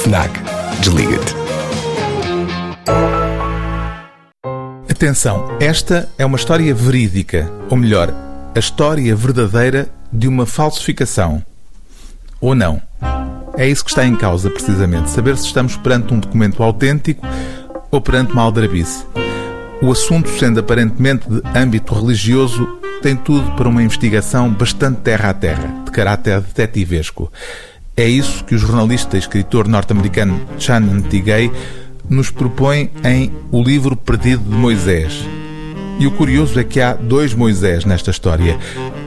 FNAC. Desliga-te. Atenção, esta é uma história verídica, ou melhor, a história verdadeira de uma falsificação. Ou não. É isso que está em causa, precisamente, saber se estamos perante um documento autêntico ou perante uma aldrabice. O assunto, sendo aparentemente de âmbito religioso, tem tudo para uma investigação bastante terra a terra, de caráter detetivesco. É isso que o jornalista e escritor norte-americano Shannon Tigay nos propõe em O Livro Perdido de Moisés. E o curioso é que há dois Moisés nesta história: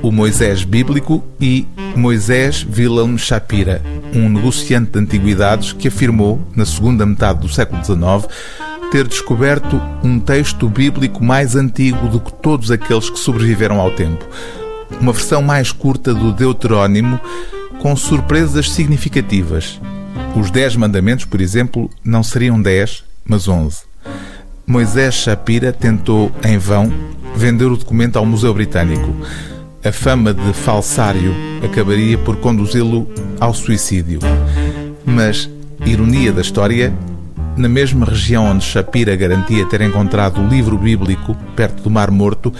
o Moisés bíblico e Moisés Wilhelm Shapira, um negociante de antiguidades que afirmou, na segunda metade do século XIX, ter descoberto um texto bíblico mais antigo do que todos aqueles que sobreviveram ao tempo. Uma versão mais curta do Deuterónimo, com surpresas significativas. Os Dez Mandamentos, por exemplo, não seriam dez, mas onze. Moisés Shapira tentou, em vão, vender o documento ao Museu Britânico. A fama de falsário acabaria por conduzi-lo ao suicídio. Mas, ironia da história, na mesma região onde Shapira garantia ter encontrado o livro bíblico, perto do Mar Morto,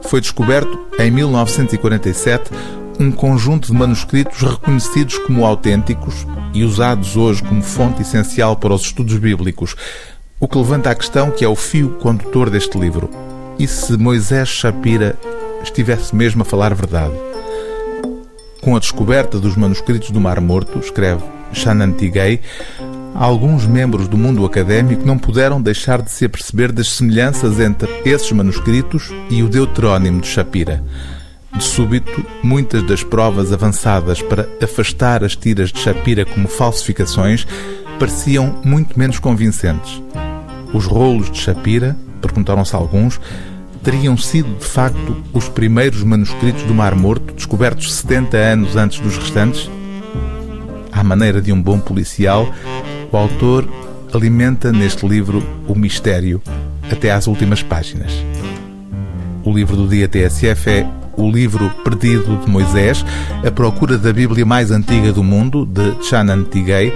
foi descoberto, em 1947, um conjunto de manuscritos reconhecidos como autênticos e usados hoje como fonte essencial para os estudos bíblicos, o que levanta a questão que é o fio condutor deste livro. E se Moisés Shapira estivesse mesmo a falar verdade? Com a descoberta dos manuscritos do Mar Morto, escreve Shannon Tigay, alguns membros do mundo académico não puderam deixar de se aperceber das semelhanças entre esses manuscritos e o Deuterónimo de Shapira. De súbito, muitas das provas avançadas para afastar as tiras de Shapira como falsificações pareciam muito menos convincentes. Os rolos de Shapira, perguntaram-se alguns, teriam sido de facto os primeiros manuscritos do Mar Morto, descobertos 70 anos antes dos restantes? À maneira de um bom policial, o autor alimenta neste livro o mistério até às últimas páginas. O livro do dia TSF é O Livro Perdido de Moisés, a procura da Bíblia mais antiga do mundo, de Shannon Tigay,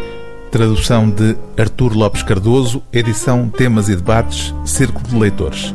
tradução de Artur Lopes Cardoso, edição Temas e Debates, Círculo de Leitores.